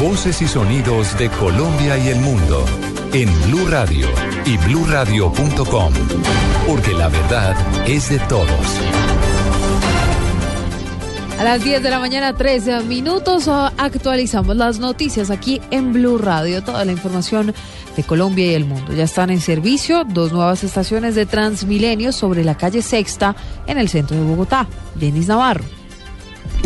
Voces y sonidos de Colombia y el mundo en Blue Radio y bluradio.com, porque la verdad es de todos. A las 10 de la mañana, 13 minutos, ah, actualizamos las noticias aquí en Blue Radio. Toda la información de Colombia y el mundo. Ya están en servicio dos nuevas estaciones de Transmilenio sobre la calle Sexta en el centro de Bogotá. Denis Navarro.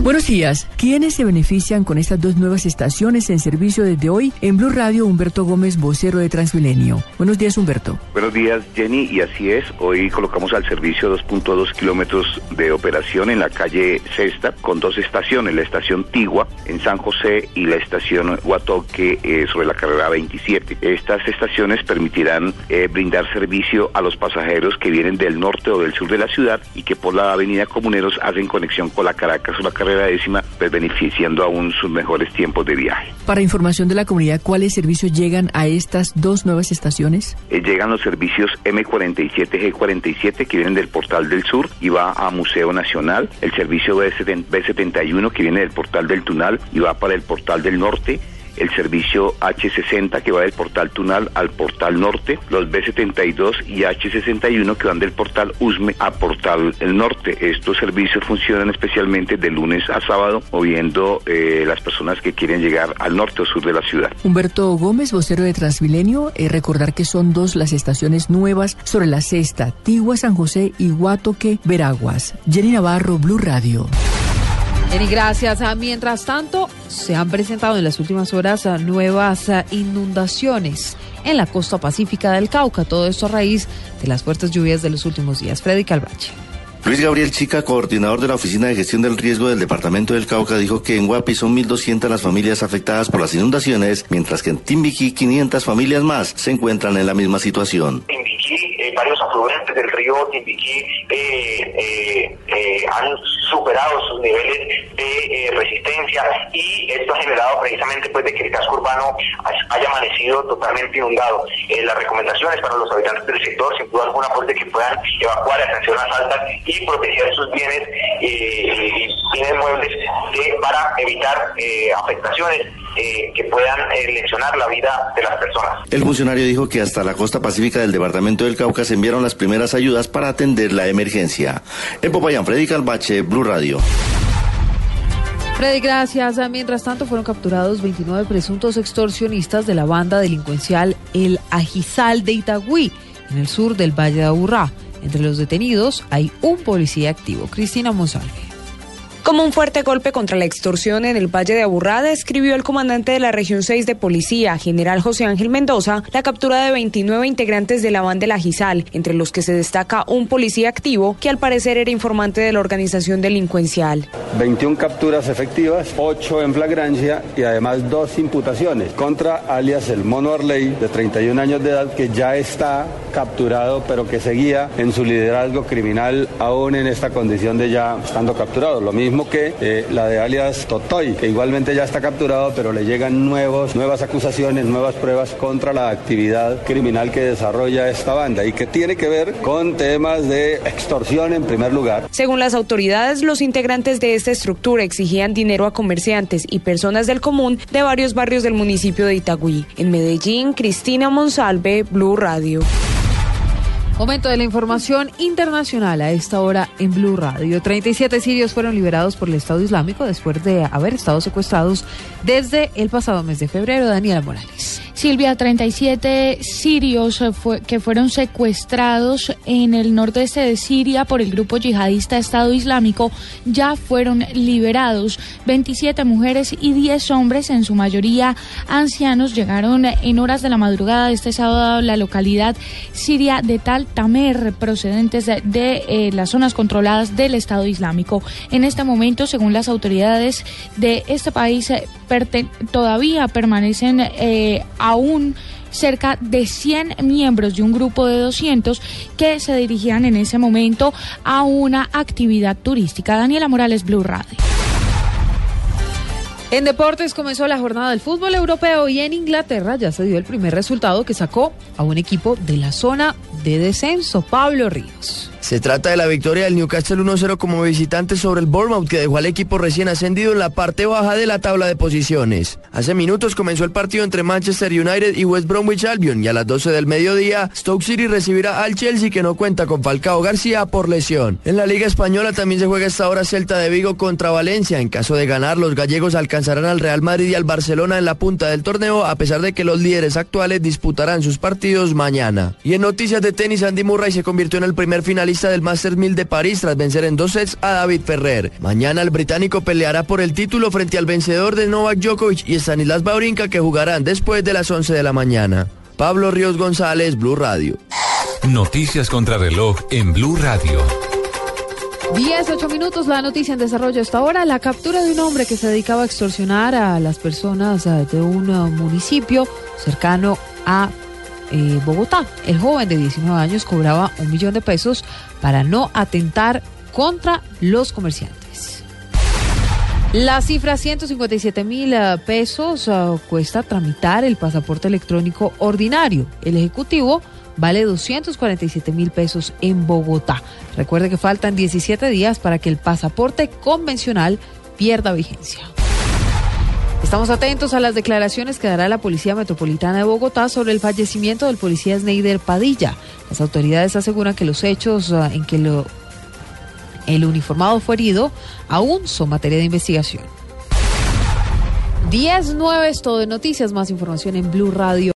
Buenos días. ¿Quiénes se benefician con estas dos nuevas estaciones en servicio desde hoy? En Blue Radio, Humberto Gómez, vocero de Transmilenio. Buenos días, Humberto. Buenos días, Jenny, y así es. Hoy colocamos al servicio 2.2 kilómetros de operación en la calle Sexta con dos estaciones, la estación Tigua en San José y la estación Huatoque eh, sobre la carrera 27. Estas estaciones permitirán eh, brindar servicio a los pasajeros que vienen del norte o del sur de la ciudad y que por la avenida Comuneros hacen conexión con la Caracas o la carrera décima, pues beneficiando aún sus mejores tiempos de viaje. Para información de la comunidad, ¿cuáles servicios llegan a estas dos nuevas estaciones? Eh, llegan los servicios M47, G47 que vienen del Portal del Sur y va a Museo Nacional, el servicio B70 B71 que viene del Portal del Tunal y va para el Portal del Norte, el servicio H60 que va del portal Tunal al portal norte, los B72 y H61 que van del portal Usme a portal el norte. Estos servicios funcionan especialmente de lunes a sábado, moviendo eh, las personas que quieren llegar al norte o sur de la ciudad. Humberto Gómez, vocero de Transmilenio, eh, recordar que son dos las estaciones nuevas sobre la sexta, Tigua, San José y Guatoque, Veraguas. Jenny Navarro, Blue Radio. Jenny, gracias. Ah, Mientras tanto, se han presentado en las últimas horas ah, nuevas ah, inundaciones en la costa pacífica del Cauca. Todo esto a raíz de las fuertes lluvias de los últimos días. Freddy Calvache. Luis Gabriel Chica, coordinador de la Oficina de Gestión del Riesgo del Departamento del Cauca, dijo que en Guapi son 1.200 las familias afectadas por las inundaciones, mientras que en Timbiquí 500 familias más se encuentran en la misma situación. Timbiquí, eh, varios afluentes del río Timbiquí eh, eh, eh, han superado sus niveles de eh, resistencia y esto ha generado precisamente pues de que el casco urbano ha- haya amanecido totalmente inundado. Eh, las recomendaciones para los habitantes del sector, sin duda alguna, pues de que puedan evacuar a zonas altas y proteger sus bienes eh, y bienes muebles para evitar eh, afectaciones que puedan lesionar la vida de las personas. El funcionario dijo que hasta la costa pacífica del Departamento del Cauca se enviaron las primeras ayudas para atender la emergencia. En Popayán, Freddy Calvache, Blue Radio. Freddy, gracias. Ah, Mientras tanto, fueron capturados 29 presuntos extorsionistas de la banda delincuencial El Ajizal de Itagüí, en el sur del Valle de Aburrá. Entre los detenidos hay un policía activo, Cristina Monsalve. Como un fuerte golpe contra la extorsión en el Valle de Aburrá, describió el comandante de la región 6 de policía, general José Ángel Mendoza, la captura de 29 integrantes de la banda La Gizal, entre los que se destaca un policía activo que al parecer era informante de la organización delincuencial. 21 capturas efectivas, 8 en flagrancia y además dos imputaciones contra alias el Mono Arley, de 31 años de edad, que ya está capturado, pero que seguía en su liderazgo criminal aún en esta condición de ya estando capturado. Lo mismo que eh, la de alias Totoy, que igualmente ya está capturado, pero le llegan nuevos, nuevas acusaciones, nuevas pruebas contra la actividad criminal que desarrolla esta banda y que tiene que ver con temas de extorsión en primer lugar. Según las autoridades, los integrantes de esta estructura exigían dinero a comerciantes y personas del común de varios barrios del municipio de Itagüí. En Medellín, Cristina Monsalve, Blue Radio. Momento de la información internacional a esta hora en Blue Radio. 37 sirios fueron liberados por el Estado Islámico después de haber estado secuestrados desde el pasado mes de febrero. Daniela Morales. Silvia, 37 sirios eh, que fueron secuestrados en el nordeste de Siria por el grupo yihadista Estado Islámico ya fueron liberados. 27 mujeres y 10 hombres, en su mayoría ancianos, llegaron en horas de la madrugada de este sábado a la localidad siria de Tal Tamer, procedentes de, de, eh, las zonas controladas del Estado Islámico. En este momento, según las autoridades de este país, eh, todavía permanecen eh, aún cerca de 100 miembros de un grupo de 200 que se dirigían en ese momento a una actividad turística. Daniela Morales, Blue Radio. En deportes comenzó la jornada del fútbol europeo y en Inglaterra ya se dio el primer resultado que sacó a un equipo de la zona de descenso, Pablo Ríos. Se trata de la victoria del Newcastle 1-0 como visitante sobre el Bournemouth que dejó al equipo recién ascendido en la parte baja de la tabla de posiciones. Hace minutos comenzó el partido entre Manchester United y West Bromwich Albion y a las 12 del mediodía Stoke City recibirá al Chelsea que no cuenta con Falcao García por lesión. En la Liga Española también se juega esta hora Celta de Vigo contra Valencia. En caso de ganar, los gallegos alcanzarán al Real Madrid y al Barcelona en la punta del torneo a pesar de que los líderes actuales disputarán sus partidos mañana. Y en noticias de tenis, Andy Murray se convirtió en el primer finalista del Masters 1000 de París tras vencer en dos sets a David Ferrer. Mañana el británico peleará por el título frente al vencedor de Novak Djokovic y Stanislas Baurinka que jugarán después de las 11 de la mañana. Pablo Ríos González, Blue Radio. Noticias contra reloj en Blue Radio. 10, 8 minutos, la noticia en desarrollo hasta ahora. La captura de un hombre que se dedicaba a extorsionar a las personas eh, de un eh, municipio cercano a eh, Bogotá. El joven de 19 años cobraba un millón de pesos para no atentar contra los comerciantes. La cifra 157 mil eh, pesos eh, cuesta tramitar el pasaporte electrónico ordinario. El ejecutivo vale 247 mil pesos en Bogotá. Recuerde que faltan 17 días para que el pasaporte convencional pierda vigencia. Estamos atentos a las declaraciones que dará la Policía Metropolitana de Bogotá sobre el fallecimiento del policía Sneider Padilla. Las autoridades aseguran que los hechos ah, en que el uniformado fue herido aún son materia de investigación. 10, 9 es todo de noticias, más información en Blue Radio.